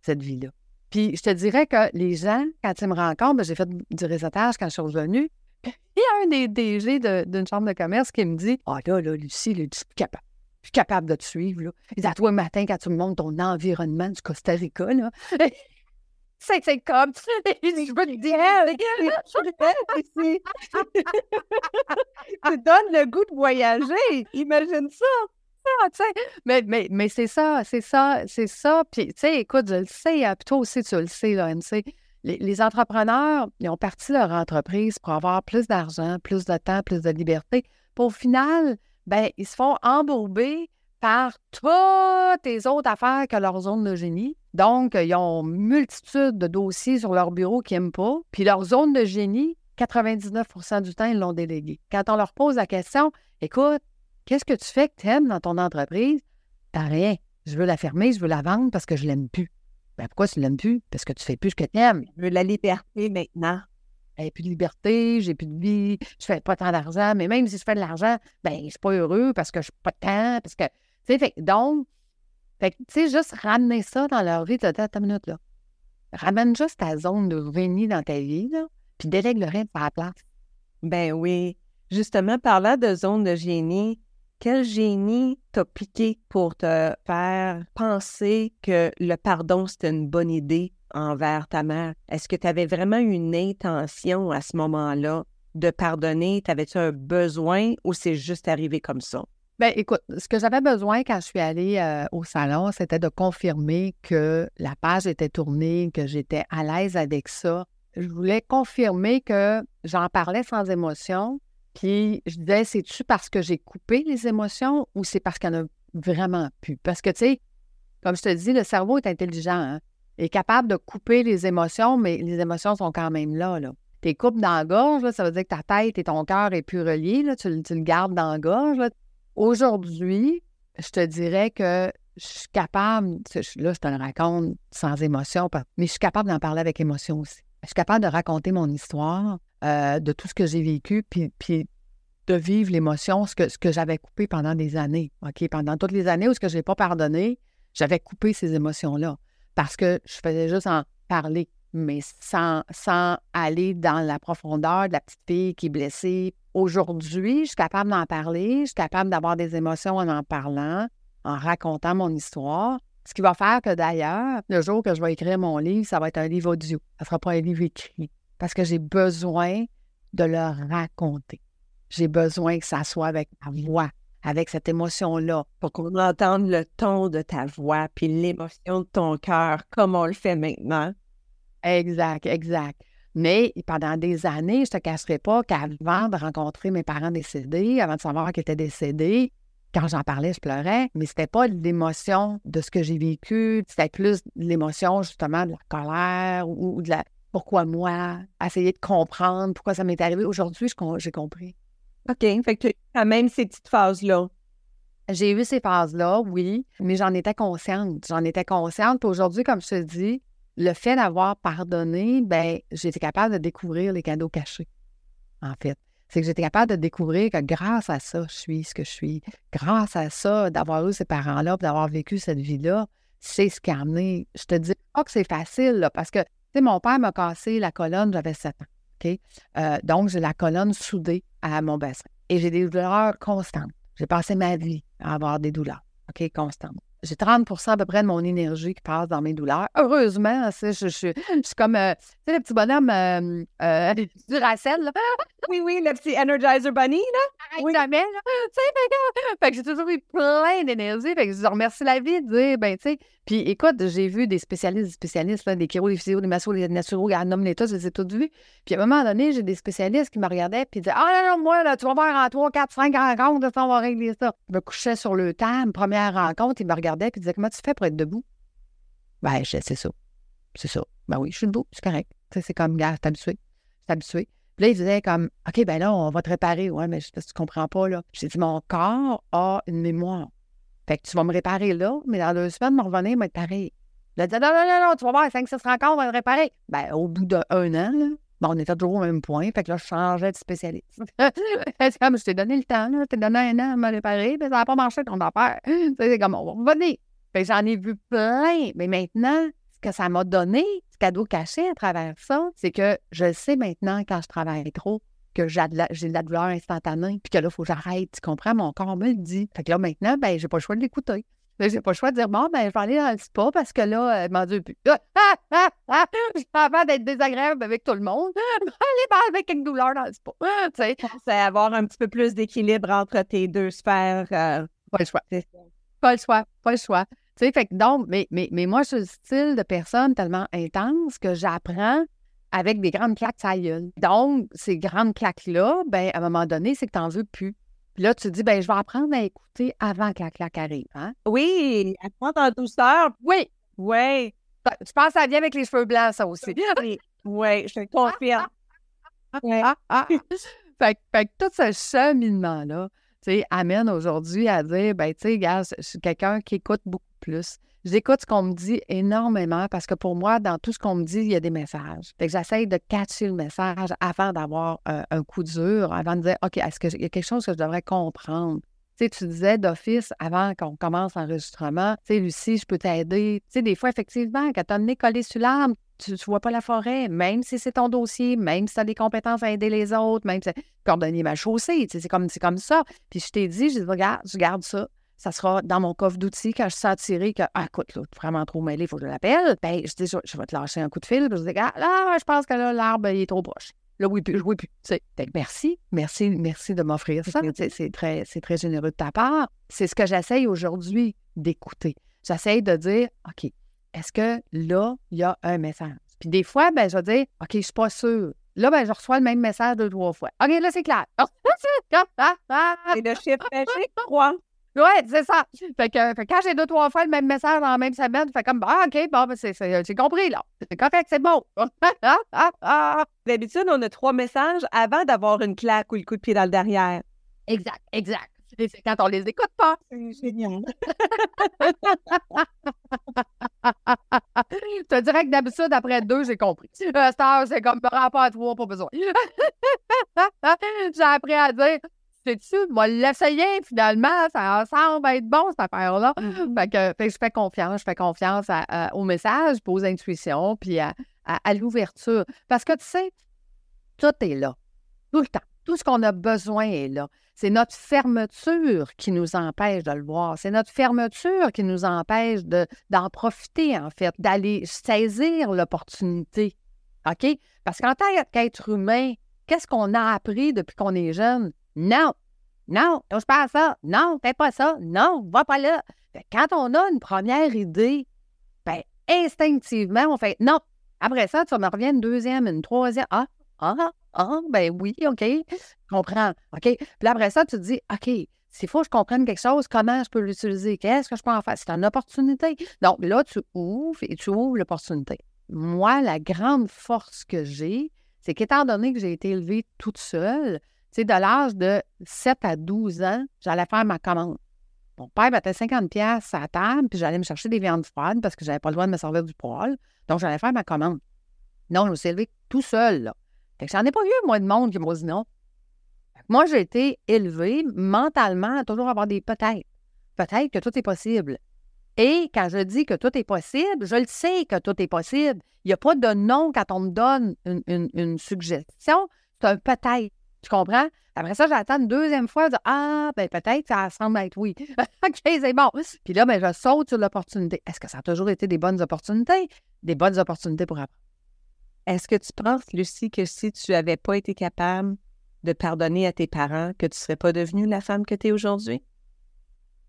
cette vie-là. Puis je te dirais que les gens, quand ils me rencontrent, ben, j'ai fait du réseautage quand je suis revenue. Il y a un des DG d'une chambre de commerce qui me dit Ah là, là, Lucie, là, je suis capable. Je suis capable de te suivre. Là. Il dit à toi le matin, quand tu me montres ton environnement du Costa Rica, là. C'est comme. Je veux te dire, tu donnes le goût de voyager. Imagine ça mais, mais, mais c'est ça, c'est ça, c'est ça. Puis, tu sais, écoute, je le sais, hein, puis toi aussi, tu le sais, là, MC. Les, entrepreneurs, ils ont parti leur entreprise pour avoir plus d'argent, plus de temps, plus de liberté. Puis au final, ben, ils se font embourber par toutes les autres affaires que leur zone de génie. Donc, ils ont multitude de dossiers sur leur bureau qu'ils n'aiment pas. Puis leur zone de génie, 99% du temps, ils l'ont délégué. Quand on leur pose la question, écoute, Qu'est-ce que tu fais que tu aimes dans ton entreprise? T'as rien. Je veux la fermer, je veux la vendre parce que je l'aime plus. Ben pourquoi tu l'aimes plus? Parce que tu fais plus ce que tu aimes. Je veux la liberté maintenant. J'ai plus de liberté, j'ai plus de vie, je fais pas tant d'argent, mais même si je fais de l'argent, ben je suis pas heureux parce que je suis pas temps, parce que. Tu sais, donc, fait tu sais, juste ramener ça dans leur vie, t'as ta minute, là. Ramène juste ta zone de génie dans ta vie, là, puis délègue le reste par la place. Ben oui. Justement, parlant de zone de génie, quel génie t'a piqué pour te faire penser que le pardon, c'était une bonne idée envers ta mère? Est-ce que tu avais vraiment une intention à ce moment-là de pardonner? T'avais-tu un besoin ou c'est juste arrivé comme ça? Bien, écoute, ce que j'avais besoin quand je suis allée euh, au salon, c'était de confirmer que la page était tournée, que j'étais à l'aise avec ça. Je voulais confirmer que j'en parlais sans émotion, puis je disais, c'est-tu parce que j'ai coupé les émotions ou c'est parce qu'il n'y en a vraiment plus? Parce que, tu sais, comme je te dis, le cerveau est intelligent, hein? est capable de couper les émotions, mais les émotions sont quand même là. là. Tes coupes dans la gorge, ça veut dire que ta tête et ton cœur est plus reliés, là, tu, le gardes dans la gorge. Aujourd'hui, je te dirais que je suis capable, là, je te le raconte sans émotion, mais je suis capable d'en parler avec émotion aussi. Je suis capable de raconter mon histoire, euh, de tout ce que j'ai vécu, puis, puis de vivre l'émotion, ce que, ce que j'avais coupé pendant des années. Pendant toutes les années où ce que je n'ai pas pardonné, j'avais coupé ces émotions-là parce que je faisais juste en parler, mais sans, sans aller dans la profondeur de la petite fille qui est blessée. Aujourd'hui, je suis capable d'en parler, je suis capable d'avoir des émotions en en parlant, en racontant mon histoire. Ce qui va faire que d'ailleurs, le jour que je vais écrire mon livre, ça va être un livre audio. Ça ne sera pas un livre écrit parce que j'ai besoin de le raconter. J'ai besoin que ça soit avec ma voix, avec cette émotion-là. Pour qu'on entende le ton de ta voix, puis l'émotion de ton cœur, comme on le fait maintenant. Exact, exact. Mais pendant des années, je ne te cacherai pas qu'avant de rencontrer mes parents décédés, avant de savoir qu'ils étaient décédés, quand j'en parlais, je pleurais, mais c'était pas l'émotion de ce que j'ai vécu, c'était plus l'émotion justement de la colère ou, de la pourquoi moi, essayer de comprendre pourquoi ça m'est arrivé. Aujourd'hui, j'ai compris. OK. Fait que quand même ces petites phases-là. J'ai eu ces phases-là, oui, mais j'en étais consciente. J'en étais consciente. Puis aujourd'hui, comme je te dis, le fait d'avoir pardonné, ben, j'étais capable de découvrir les cadeaux cachés, en fait c'est que j'étais capable de découvrir que grâce à ça, je suis ce que je suis. Grâce à ça, d'avoir eu ces parents-là, d'avoir vécu cette vie-là, c'est ce qui a amené. Je te dis pas que c'est facile, parce que, tu mon père m'a cassé la colonne, j'avais 7 ans. Euh, donc, j'ai la colonne soudée à mon bassin. Et j'ai des douleurs constantes. J'ai passé ma vie à avoir des douleurs, OK, constantes j'ai 30 à peu près de mon énergie qui passe dans mes douleurs. Heureusement, je, je, je, suis comme, euh, tu sais, le petit bonhomme euh, euh, du Racel, là. Oui, oui, le petit Energizer Bunny, là. Oui. Jamais, là. Tu sais, fait que, j'ai toujours eu plein d'énergie. Fait que je remercie la vie de dire, ben, tu sais. Puis écoute, j'ai vu des spécialistes, des spécialistes, là, des chiro, des physio, des massos, des naturaux, des nomme les tous, je les ai tous vus. Puis à un moment donné, j'ai des spécialistes qui me regardaient puis disaient, ah non, non, moi, là, tu vas voir en 3, 4, 5 rencontres, on va régler ça. Je me couchais sur le table, première rencontre, ils me regardaient puis disaient, comment tu fais pour être debout? Ben, c'est ça. C'est ça. Ben oui, je suis debout, c'est correct. c'est comme, gars, t'es habitué. Habitué. Puis là, il disait comme, OK, ben là, on va te réparer. Ouais, mais je sais pas si tu comprends pas, là. J'ai dit, mon corps a une mémoire. Fait que tu vas me réparer là, mais dans deux semaines, me revenir, va être pareil. Il a dit, non, non, non, non, tu vas voir, 5-6 rencontres, on va te réparer. Ben, au bout d'un an, là, ben, on était toujours au même point. Fait que là, je changeais de spécialiste. c'est comme, je t'ai donné le temps, là, t'ai donné un an à me réparer, mais ça n'a pas marché ton affaire. C'est comme, on va revenir. J'en ai vu plein. Mais maintenant, ce que ça m'a donné, ce cadeau caché à travers ça, c'est que je sais maintenant quand je travaille trop que j'ai de, la, de la douleur instantanée, puis que là, il faut que j'arrête. Tu comprends? Mon corps me le dit. Fait que là, maintenant, ben, j'ai pas le choix de l'écouter. Là, j'ai pas le choix de dire, bon, ben, je vais aller dans le spa parce que là, euh, m'en Dieu, plus. Ah, ah, ah, ah, j'ai pas envie d'être désagréable avec tout le monde. Je vais aller avec une douleur dans le spa. Tu sais. C'est avoir un petit peu plus d'équilibre entre tes deux sphères. Euh, pas le choix. Pas le choix. Pas le choix. Tu sais, fait que donc, mais, mais, mais moi, je suis le style de personne tellement intense que j'apprends avec des grandes claques ça gueule. Donc, ces grandes claques-là, ben, à un moment donné, c'est que tu n'en veux plus. Puis là, tu te dis, ben, je vais apprendre à écouter avant que la claque arrive. Hein? Oui, apprendre en douceur. Oui. Oui. Je pense que ça vient avec les cheveux blancs, ça aussi. oui, je te confirme. ouais. fait, fait, que tout ce cheminement-là, tu sais, amène aujourd'hui à dire, ben, tu sais, gars, je suis quelqu'un qui écoute beaucoup plus. J'écoute ce qu'on me dit énormément parce que pour moi, dans tout ce qu'on me dit, il y a des messages. Fait que j'essaye de catcher le message avant d'avoir euh, un coup dur, avant de dire OK, est-ce qu'il y a quelque chose que je devrais comprendre? Tu sais, tu disais d'office avant qu'on commence l'enregistrement, tu sais, Lucie, je peux t'aider. Tu sais, des fois, effectivement, quand tu as le nez collé sur l'arbre, tu ne vois pas la forêt, même si c'est ton dossier, même si tu as des compétences à aider les autres, même si c'est coordonner ma chaussée, tu sais, c'est comme, comme ça. Puis je t'ai dit, je dis, regarde, je garde ça ça sera dans mon coffre d'outils quand je suis attirée que, ah, écoute, là, vraiment trop mêlé, il faut que je l'appelle. Ben, je dis, je, vais te lâcher un coup de fil. Je dis, ah, là, je pense que là, l'arbre, il est trop proche. Là, oui, puis, oui, puis, merci, merci, merci de m'offrir ça. C'est très, très généreux de ta part. C'est ce que j'essaye aujourd'hui d'écouter. J'essaye de dire, OK, est-ce que là, il y a un message? Puis des fois, ben, je vais dire, OK, je suis pas sûre. Là, ben, je reçois le même message deux, trois fois. OK, là, c'est clair. c'est le chiffre magique, 3. Ouais, c'est ça. Fait que, quand j'ai deux, trois fois le même message dans la même semaine, fait comme, ah, OK, bon, ben, c'est compris, là. C'est correct, c'est bon. D'habitude, on a trois messages avant d'avoir une claque ou le coup de pied dans le derrière. Exact, exact. Et c'est quand on les écoute pas. C'est génial. Je te dirais que d'habitude, après deux, j'ai compris. Star, c'est comme par rapport à trois, pas besoin. j'ai appris à dire sais-tu, moi, l'essayer finalement, ça semble être bon, cette affaire-là. Fait, que, je fais confiance, je fais confiance au message, aux intuitions, puis à, l'ouverture. Parce que tu sais, tout est là, tout le temps. Tout ce qu'on a besoin est là. C'est notre fermeture qui nous empêche de le voir. C'est notre fermeture qui nous empêche d'en profiter, en fait, d'aller saisir l'opportunité. OK? Parce qu'en tant qu'être humain, qu'est-ce qu'on a appris depuis qu'on est jeune? Non, non, touche pas à ça. Non, fais pas ça. Non, va pas là. quand on a une première idée, ben, instinctivement, on fait non. Après ça, tu me reviens une deuxième, une troisième. Ah, ah, ah, ben oui, OK. Je comprends. OK. Puis après ça, tu te dis, OK, S'il faut que je comprenne quelque chose, comment je peux l'utiliser? Qu'est-ce que je peux en faire? C'est une opportunité. Donc là, tu ouvres et tu ouvres l'opportunité. Moi, la grande force que j'ai, c'est qu'étant donné que j'ai été élevée toute seule, de l'âge de 7 à 12 ans, j'allais faire ma commande. Mon père mettait 50 pièces à la table, puis j'allais me chercher des viandes froides parce que j'avais pas le droit de me servir du poêle. Donc, j'allais faire ma commande. Non, je me suis élevée tout seul, là. Fait j'en ai pas vu, moi, de monde qui m'a dit non. Moi, j'ai été élevée mentalement à toujours avoir des peut-être. Peut-être que tout est possible. Et quand je dis que tout est possible, je le sais que tout est possible. Il n'y a pas de non quand on me donne une, suggestion. C'est un peut-être. Tu comprends? Après ça, j'attends une deuxième fois. Je dis, ah, ben peut-être, ça semble être oui. OK, c'est bon. Puis là, ben, je saute sur l'opportunité. Est-ce que ça a toujours été des bonnes opportunités? Des bonnes opportunités pour apprendre. Est-ce que tu penses, Lucie, que si tu n'avais pas été capable de pardonner à tes parents, que tu ne serais pas devenue la femme que tu es aujourd'hui?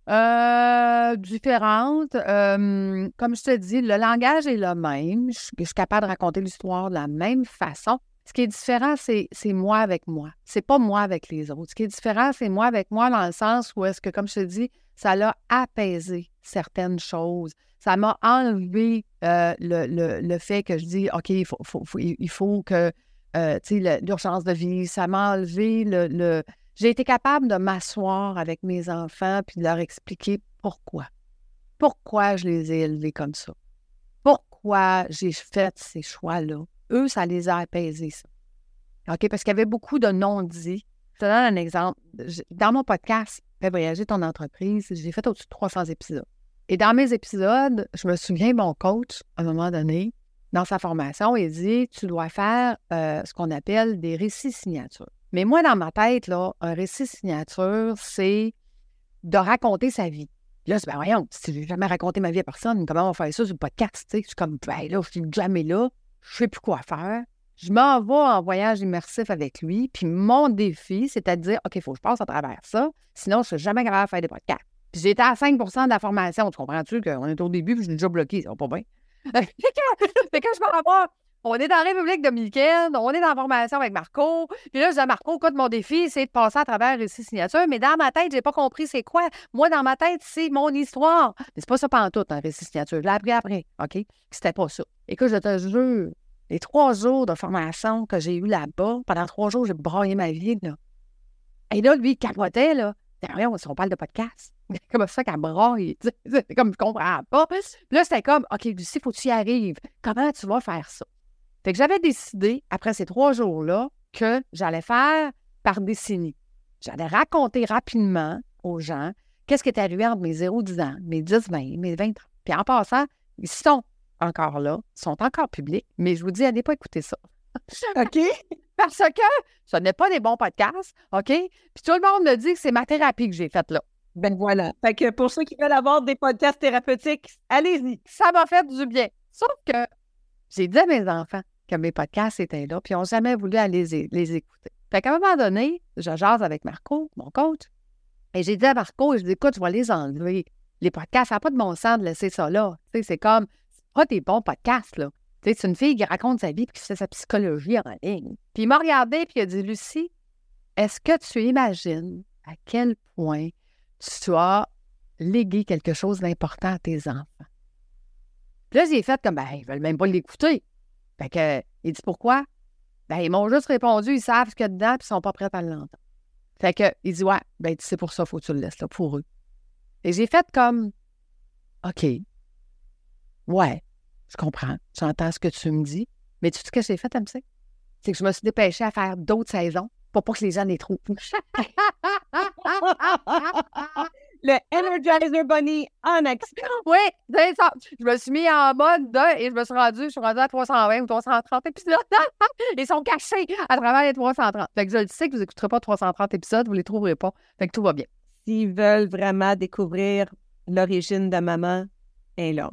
Euh, différente. comme je te dis, le langage est le même. Je, suis capable de raconter l'histoire de la même façon. Ce qui est différent, c'est moi avec moi. C'est pas moi avec les autres. Ce qui est différent, c'est moi avec moi dans le sens où est-ce que, comme je te dis, ça l'a apaisé certaines choses. Ça m'a enlevé euh, le, le, fait que je dis, OK, il faut, il faut que, euh, tu sais, l'urgence de vie, ça m'a enlevé le j'ai été capable de m'asseoir avec mes enfants puis de leur expliquer pourquoi. Pourquoi je les ai élevés comme ça? Pourquoi j'ai fait ces choix-là? Eux, ça les a apaisés, ça. OK? Parce qu'il y avait beaucoup de non-dits. Je te donne un exemple. Dans mon podcast, Fais voyager ton entreprise, j'ai fait au-dessus de 300 épisodes. Et dans mes épisodes, je me souviens, mon coach, à un moment donné, dans sa formation, il dit Tu dois faire euh, ce qu'on appelle des récits signatures. Mais moi, dans ma tête, un récit signature, c'est de raconter sa vie. Là, c'est ben voyons, si je n'ai jamais raconté ma vie à personne, comment on va faire ça sur le podcast? Je suis comme, ben là, je suis jamais là, je sais plus quoi faire. Je m'en vais en voyage immersif avec lui, puis mon défi, c'est à dire, OK, il faut que je passe à travers ça, sinon je ne suis jamais capable de faire des podcasts. Puis j'étais à 5% de la formation, tu comprends-tu qu'on est au début, puis je suis déjà bloqué, ça va pas bien. fait que je vais on est dans la République dominicaine, on est dans la formation avec Marco. Puis là, je dis Marco, écoute, mon défi, c'est de passer à travers les six signatures. Mais dans ma tête, j'ai pas compris c'est quoi. Moi, dans ma tête, c'est mon histoire. Mais c'est pas ça pendant tout, un récit signature. Je l'ai appris après, OK? C'était pas ça. Écoute, je te jure, les trois jours de formation que j'ai eu là-bas, pendant trois jours, j'ai broyé ma vie, là. Et là, lui, il capotait, là. Rien, on parle de podcast. comme ça qu'elle braille. Comme, je comprends pas. Là, c'était comme, OK, Lucie, faut que tu y arrives. Comment tu vas faire ça? Fait que j'avais décidé, après ces trois jours-là, que j'allais faire par décennie. J'allais raconter rapidement aux gens qu'est-ce qui est arrivé entre mes 0 10 ans, mes 10, 20, mes 20 ans. Puis en passant, ils sont encore là, sont encore publics, mais je vous dis, allez pas écouter ça. OK? Parce que ce n'est pas des bons podcasts, OK? Puis tout le monde me dit que c'est ma thérapie que j'ai faite là. Ben voilà. Fait que pour ceux qui veulent avoir des podcasts thérapeutiques, allez-y. Ça m'a fait du bien. Sauf que j'ai dit à mes enfants, que mes podcasts étaient là, puis ils n'ont jamais voulu aller les, écouter. Fait qu'à un moment donné, je jase avec Marco, mon coach, et j'ai dit à Marco, je dis, écoute, je vais les enlever. Les podcasts, ça n'a pas de bon sens de laisser ça là. c'est comme, c'est pas des bons podcasts, là. c'est une fille qui raconte sa vie et qui fait sa psychologie en ligne. Puis il m'a regardé puis il a dit, Lucie, est-ce que tu imagines à quel point tu as légué quelque chose d'important à tes enfants? Puis là, j'ai fait comme, ben, ils veulent même pas l'écouter. Fait que, il dit pourquoi? Ben, ils m'ont juste répondu, ils savent ce qu'il y a dedans, puis ils sont pas prêts à l'entendre. Fait que, il dit, ouais, ben, c'est pour ça, faut que tu le laisses, là, pour eux. Et j'ai fait comme, OK, ouais, je comprends, j'entends ce que tu me dis, mais tu sais ce que j'ai fait, MC? C'est que je me suis dépêchée à faire d'autres saisons pour pas que les gens les trouvent. le Energizer Bunny en action. Oui, c'est ça. Je me suis mis en mode de, et je me suis rendu, je suis rendu à 320 ou 330 épisodes. Ils sont cachés à travers les 330. Fait que je le sais que vous n'écouterez pas 330 épisodes, vous ne les trouverez pas. Fait que tout va bien. S'ils veulent vraiment découvrir l'origine de maman, et là.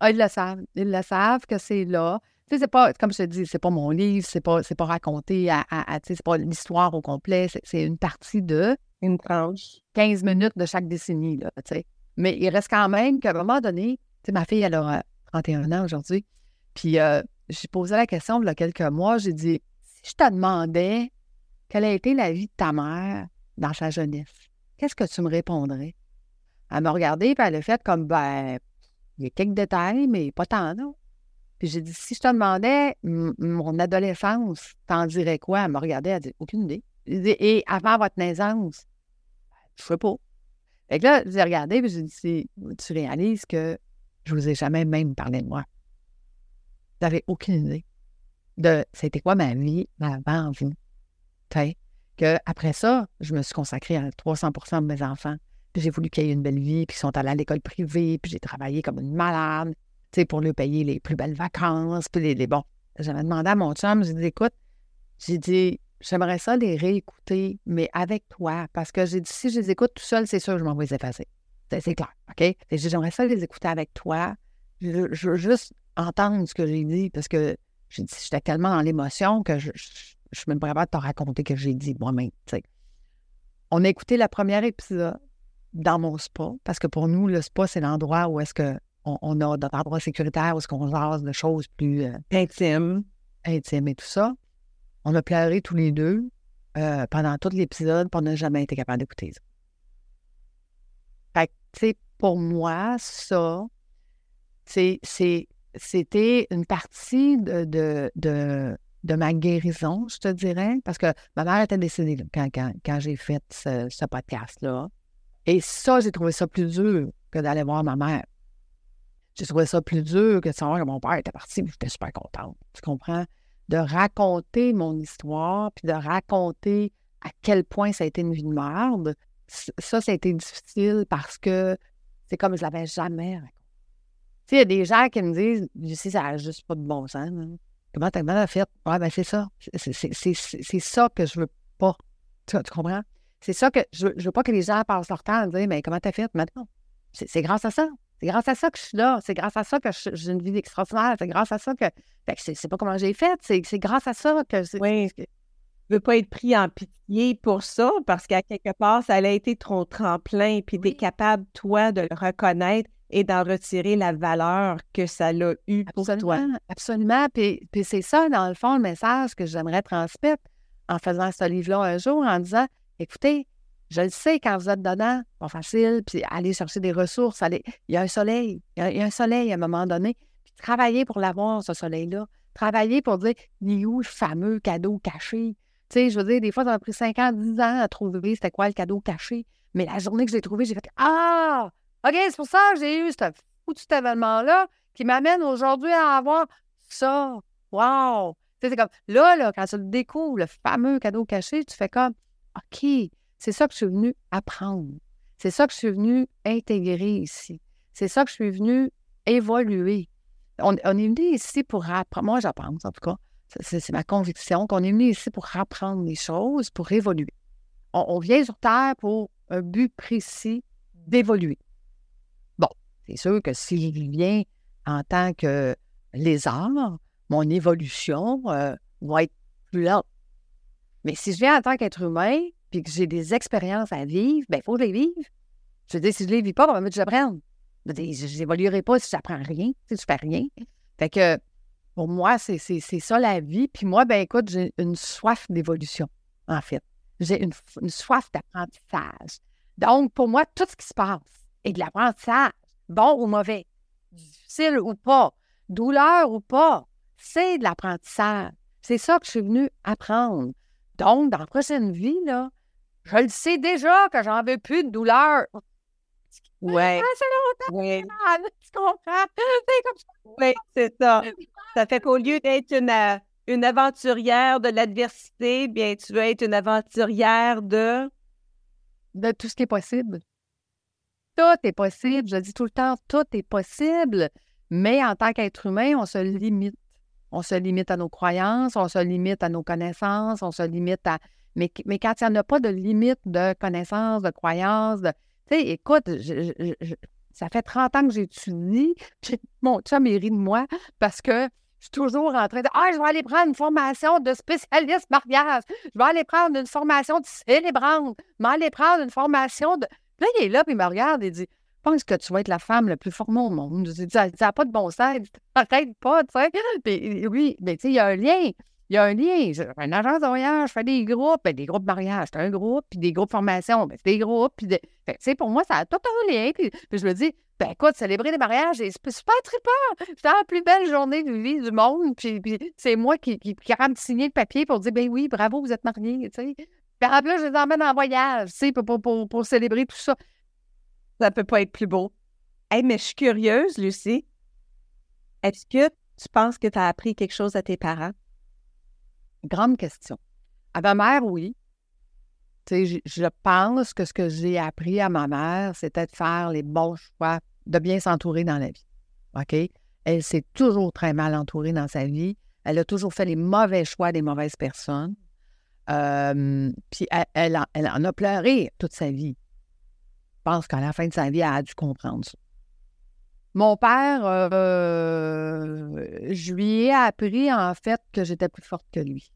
Ah, ils le savent. Ils le savent que c'est là. Tu sais, c'est pas, comme je te dis, c'est pas mon livre, c'est pas, c'est pas raconté à, à, tu sais, c'est pas l'histoire au complet, c'est une partie de une tranche. 15 minutes de chaque décennie, là, tu sais. Mais il reste quand même qu'à un moment donné, tu sais, ma fille, elle a 31 ans aujourd'hui, puis euh, j'ai posé la question il y a quelques mois, j'ai dit, si je te demandais quelle a été la vie de ta mère dans sa jeunesse, qu'est-ce que tu me répondrais? Elle m'a regardé, puis elle a fait comme, ben, il y a quelques détails, mais pas tant, non. Puis j'ai dit, si je te demandais mon adolescence, t'en dirais quoi? Elle m'a regardé, elle a dit, aucune idée. Et avant votre naissance? Je pas. Fait que là, j'ai regardé, puis j'ai dit, tu réalises que je vous ai jamais même parlé de moi. Vous n'avez aucune idée de c'était quoi ma vie avant vous. Que après ça, je me suis consacrée à 300% de mes enfants. Puis j'ai voulu qu'ils aient une belle vie, puis ils sont allés à l'école privée, puis j'ai travaillé comme une malade, tu sais, pour leur payer les plus belles vacances, puis les, bons. J'avais demandé à mon chum, j'ai dit, écoute, j'ai dit, j'aimerais ça les réécouter, mais avec toi, parce que j'ai dit, si je les écoute tout seul, c'est sûr que je m'en vais les effacer. C'est clair, OK? J'aimerais ça les écouter avec toi. Je, je, veux juste entendre ce que j'ai dit, parce que j'étais tellement dans l'émotion que je ne suis même pas capable de te raconter ce que j'ai dit moi-même. On a écouté le premier épisode dans mon spa, parce que pour nous, le spa, c'est l'endroit où est-ce qu'on on a notre endroit sécuritaire, où est-ce qu'on jase de choses plus euh, intimes. Intimes et tout ça. On a pleuré tous les deux euh, pendant tout l'épisode, puis on n'a jamais été capable d'écouter ça. Fait que, tu sais, pour moi, ça, c'était une partie de, de, de, ma guérison, je te dirais, parce que ma mère était décédée quand, quand, j'ai fait ce, podcast-là. Et ça, j'ai trouvé ça plus dur que d'aller voir ma mère. J'ai trouvé ça plus dur que de savoir que mon père était parti, j'étais super contente. Tu comprends? De raconter mon histoire, puis de raconter à quel point ça a été une vie de merde, ça, ça a été difficile parce que c'est comme je l'avais jamais raconté il y a des gens qui me disent, je sais, ça n'a juste pas de bon sens. Hein. Comment t'as mal fait? Ouais, ben c'est ça. C'est ça que je veux pas. Tu, comprends? C'est ça que je, je veux pas que les gens passent leur temps à dire, mais comment t'as fait? Maintenant? C'est grâce à ça. C'est grâce à ça que je suis là. C'est grâce à ça que j'ai une vie extraordinaire. C'est grâce à ça que. Fait que c'est pas comment j'ai fait. C'est grâce à ça que. Oui. Que... veux pas être pris en pitié pour ça parce qu'à quelque part, ça a été ton tremplin, puis tu es capable, toi, de le reconnaître et d'en retirer la valeur que ça l'a eu pour toi. Absolument. Puis, puis c'est ça, dans le fond, le message que j'aimerais transmettre en faisant ce livre-là un jour, en disant écoutez, je le sais quand vous êtes dedans, pas facile, puis aller chercher des ressources, aller... il y a un soleil, il y a, un soleil à un moment donné, puis travailler pour l'avoir, ce soleil-là. Travailler pour dire, il où le fameux cadeau caché? Tu sais, je veux dire, des fois, ça m'a pris 5 ans, 10 ans à trouver c'était quoi le cadeau caché. Mais la journée que j'ai trouvé, j'ai fait Ah! OK, c'est pour ça que j'ai eu ce foutu événement-là qui m'amène aujourd'hui à avoir ça. Wow! C'est comme là, là, quand tu découvres, le fameux cadeau caché, tu fais comme OK, c'est ça que je suis venu apprendre. C'est ça que je suis venu intégrer ici. C'est ça que je suis venu évoluer. On, est venu ici pour apprendre. Moi, j'apprends, en tout cas. C'est ma conviction qu'on est venu ici pour apprendre les choses, pour évoluer. on vient sur Terre pour un but précis d'évoluer. C'est sûr que si je viens en tant que lézard, mon évolution euh, va être plus lente. Mais si je viens en tant qu'être humain, puis que j'ai des expériences à vivre, bien, il faut que je les vive. Je veux dire, si je ne les vis pas, on va me dire j'apprends. Je n'évoluerai pas si j'apprends rien, si je fais rien. Fait que pour moi, c'est ça la vie. Puis moi, ben écoute, j'ai une soif d'évolution, en fait. J'ai une, une soif d'apprentissage. Donc, pour moi, tout ce qui se passe est de l'apprentissage bon ou mauvais, difficile ou pas, douleur ou pas, c'est de l'apprentissage. C'est ça que je suis venue apprendre. Donc, dans la prochaine vie, là, je le sais déjà que j'en veux plus de douleur. Ouais. Ah, c'est longtemps. Ouais. Tu comprends? C'est comme ça. Oui, c'est ça. Ça fait qu'au lieu d'être une, euh, une aventurière de l'adversité, bien, tu veux être une aventurière de. De tout ce qui est possible tout est possible. Je dis tout le temps, tout est possible. Mais en tant qu'être humain, on se limite. On se limite à nos croyances, on se limite à nos connaissances, on se limite à. Mais, mais quand il n'y en a pas de limite de connaissances, de croyances, de. Tu sais, écoute, ça fait 30 ans que j'étudie. Mon chum, il rit de moi parce que je suis toujours en train de Ah, je vais aller prendre une formation de spécialiste mariage. Je vais aller prendre une formation de célébrante. Je vais aller prendre une formation de. Là, il est là, puis il me regarde et dit pense que tu vas être la femme la plus formée au monde. Je dis, ça n'a pas de bon sens. Arrête pas, tu sais. Puis oui, mais tu sais, il y a un lien. Il y a un lien. J'ai une agence de voyage, je fais des groupes, ben, des groupes mariage, c'est un groupe, puis des groupes formation, ben, c'est des groupes. Puis Fait, pour moi, ça a tout un lien. Puis, je me dis, ben écoute, célébrer les mariages, c'est super trippant. C'est la plus belle journée de vie du monde. Puis, c'est moi qui, qui, qui signer le papier pour dire, ben oui, bravo, vous êtes mariés. Puis après, je les emmène en voyage, sais, pour, pour, pour, célébrer tout ça. Ça peut pas être plus beau. Hey, mais je suis curieuse, Lucie. Est-ce que tu penses que tu as appris quelque chose à tes parents? Grande question. À ma mère, oui. Sais, je, pense que ce que j'ai appris à ma mère, c'était de faire les bons choix, de bien s'entourer dans la vie. OK? Elle s'est toujours très mal entourée dans sa vie. Elle a toujours fait les mauvais choix des mauvaises personnes. puis elle, en a pleuré toute sa vie. Je pense qu'à la fin de sa vie, elle a dû comprendre ça. Mon père, euh, je lui ai appris en fait que j'étais plus forte que lui.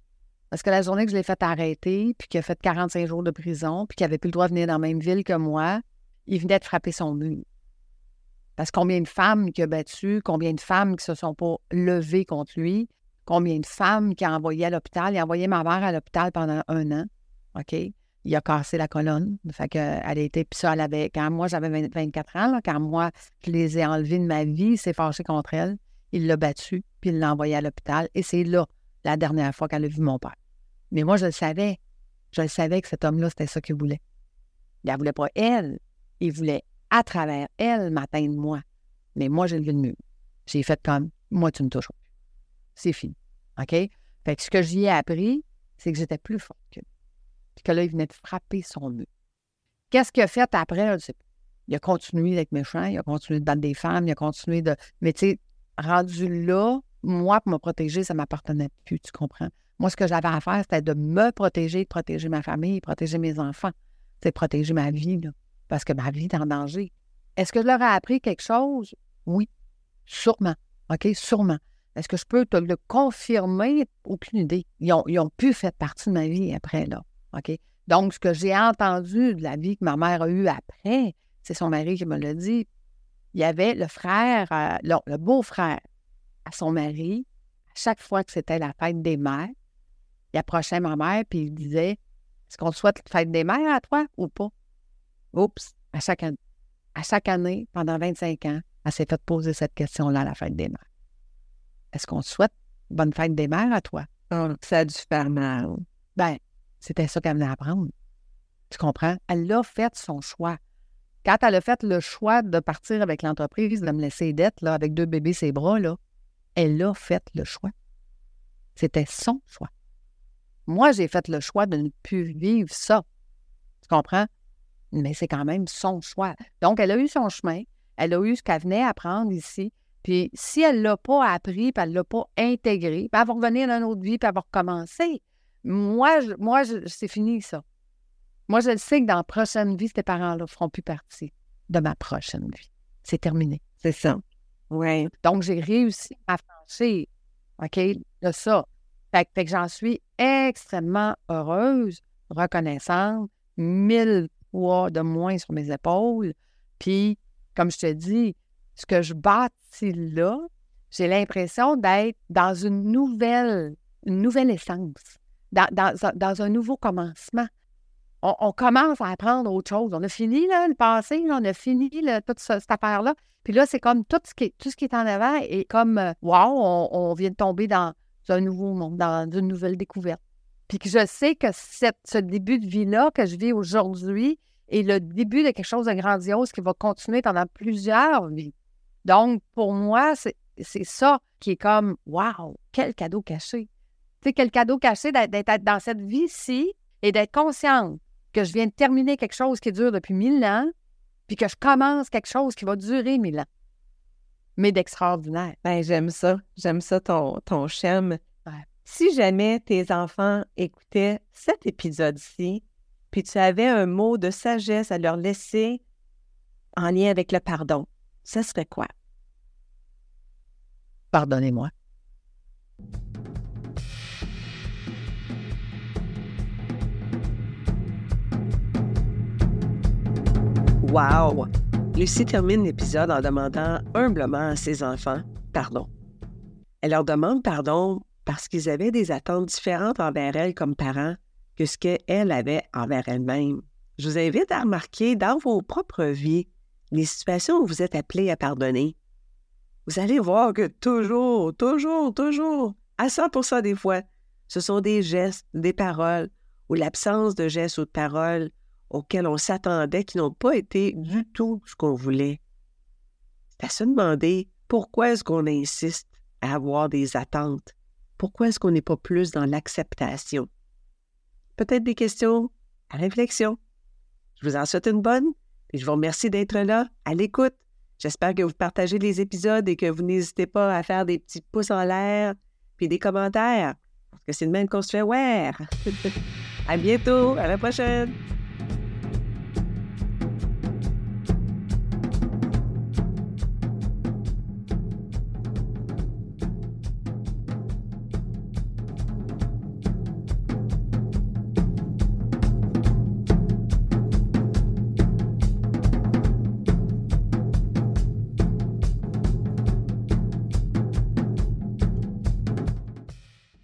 Parce que la journée que je l'ai fait arrêter, puis qu'il a fait 45 jours de prison, puis qu'il n'avait plus le droit de venir dans la même ville que moi, il venait de frapper son mur. Parce combien de femmes qu'il a battues, combien de femmes qui se sont pas levées contre lui, combien de femmes qu'il a envoyées à l'hôpital. Il a envoyé ma mère à l'hôpital pendant un an. OK? Il a cassé la colonne. Fait elle a été, elle avait, quand moi j'avais 24 ans, quand moi je les ai enlevés de ma vie, il s'est fâché contre elle. Il l'a battu, puis il l'a envoyé à l'hôpital. Et c'est là, la dernière fois qu'elle a vu mon père. Mais moi, je le savais. Je le savais que cet homme-là, c'était ça qu'il voulait. Il ne voulait pas elle. Il voulait, à travers elle, m'atteindre moi. Mais moi, j'ai levé le mur. J'ai fait comme, moi, tu me touches. C'est fini. OK? Fait que ce que j'y ai appris, c'est que j'étais plus forte que puis que là, il venait de frapper son mur. Qu'est-ce qu'il a fait après? Il a continué d'être méchant, il a continué de battre des femmes, il a continué de. Mais tu sais, rendu là, moi, pour me protéger, ça ne m'appartenait plus, tu comprends? Moi, ce que j'avais à faire, c'était de me protéger, de protéger ma famille, protéger mes enfants, c'est protéger ma vie, là, parce que ma vie est en danger. Est-ce que je leur ai appris quelque chose? Oui, sûrement. OK, sûrement. Est-ce que je peux te le confirmer? Aucune idée. Ils ils ont pu faire partie de ma vie après, là. OK? Donc, ce que j'ai entendu de la vie que ma mère a eue après, c'est son mari qui me l'a dit. Il y avait le frère, euh, le beau-frère à son mari, à chaque fois que c'était la fête des mères, il approchait ma mère puis il disait Est-ce qu'on te souhaite la fête des mères à toi ou pas? Oups, à chaque année. À chaque année, pendant 25 ans, elle s'est fait poser cette question-là à la fête des mères. Est-ce qu'on te souhaite bonne fête des mères à toi? Oh, ça a dû faire mal. Ben, c'était ça qu'elle venait apprendre. Tu comprends? Elle a fait son choix. Quand elle a fait le choix de partir avec l'entreprise, de me laisser d'être là, avec deux bébés ses bras, là, elle a fait le choix. C'était son choix. Moi, j'ai fait le choix de ne plus vivre ça. Tu comprends? Mais c'est quand même son choix. Donc, elle a eu son chemin. Elle a eu ce qu'elle venait apprendre ici. Puis, si elle ne l'a pas appris, puis elle ne l'a pas intégré, puis elle va revenir dans une autre vie, puis elle va recommencer. Moi, je, moi c'est fini ça. Moi, je le sais que dans la prochaine vie, ces parents-là ne feront plus partie de ma prochaine vie. C'est terminé. C'est ça. Oui. Donc, j'ai réussi à franchir, OK, de ça. Fait, que j'en suis extrêmement heureuse, reconnaissante, mille fois de moins sur mes épaules. Puis, comme je te dis, ce que je bâtis là, j'ai l'impression d'être dans une nouvelle, une nouvelle essence dans, un nouveau commencement. On, commence à apprendre autre chose. On a fini le passé, on a fini toute cette affaire-là. Puis là, c'est comme tout ce, qui est, en avant et comme, euh, wow, on, vient de tomber dans un nouveau monde, dans une nouvelle découverte. Puis que je sais que ce début de vie-là que je vis aujourd'hui est le début de quelque chose de grandiose qui va continuer pendant plusieurs vies. Donc, pour moi, c'est ça qui est comme, wow, quel cadeau caché quel cadeau caché d'être dans cette vie-ci et d'être consciente que je viens de terminer quelque chose qui dure depuis mille ans, puis que je commence quelque chose qui va durer mille ans, mais d'extraordinaire. Ben, j'aime ça. J'aime ça, ton, ton Si jamais tes enfants écoutaient cet épisode-ci, puis tu avais un mot de sagesse à leur laisser en lien avec le pardon, ce serait quoi? Pardonnez-moi. Wow! Lucie termine l'épisode en demandant humblement à ses enfants pardon. Elle leur demande pardon parce qu'ils avaient des attentes différentes envers elle comme parents que ce qu'elle avait envers elle-même. Je vous invite à remarquer dans vos propres vies les situations où vous êtes appelés à pardonner. Vous allez voir que toujours, toujours, toujours, à 100% des fois, ce sont des gestes, des paroles ou l'absence de gestes ou de paroles auxquels on s'attendait qui n'ont pas été du tout ce qu'on voulait. C'est à se demander pourquoi est-ce qu'on insiste à avoir des attentes? Pourquoi est-ce qu'on n'est pas plus dans l'acceptation? Peut-être des questions à réflexion. Je vous en souhaite une bonne et je vous remercie d'être là, à l'écoute. J'espère que vous partagez les épisodes et que vous n'hésitez pas à faire des petits pouces en l'air puis des commentaires, parce que c'est le même qu'on se fait ouais. à bientôt, à la prochaine!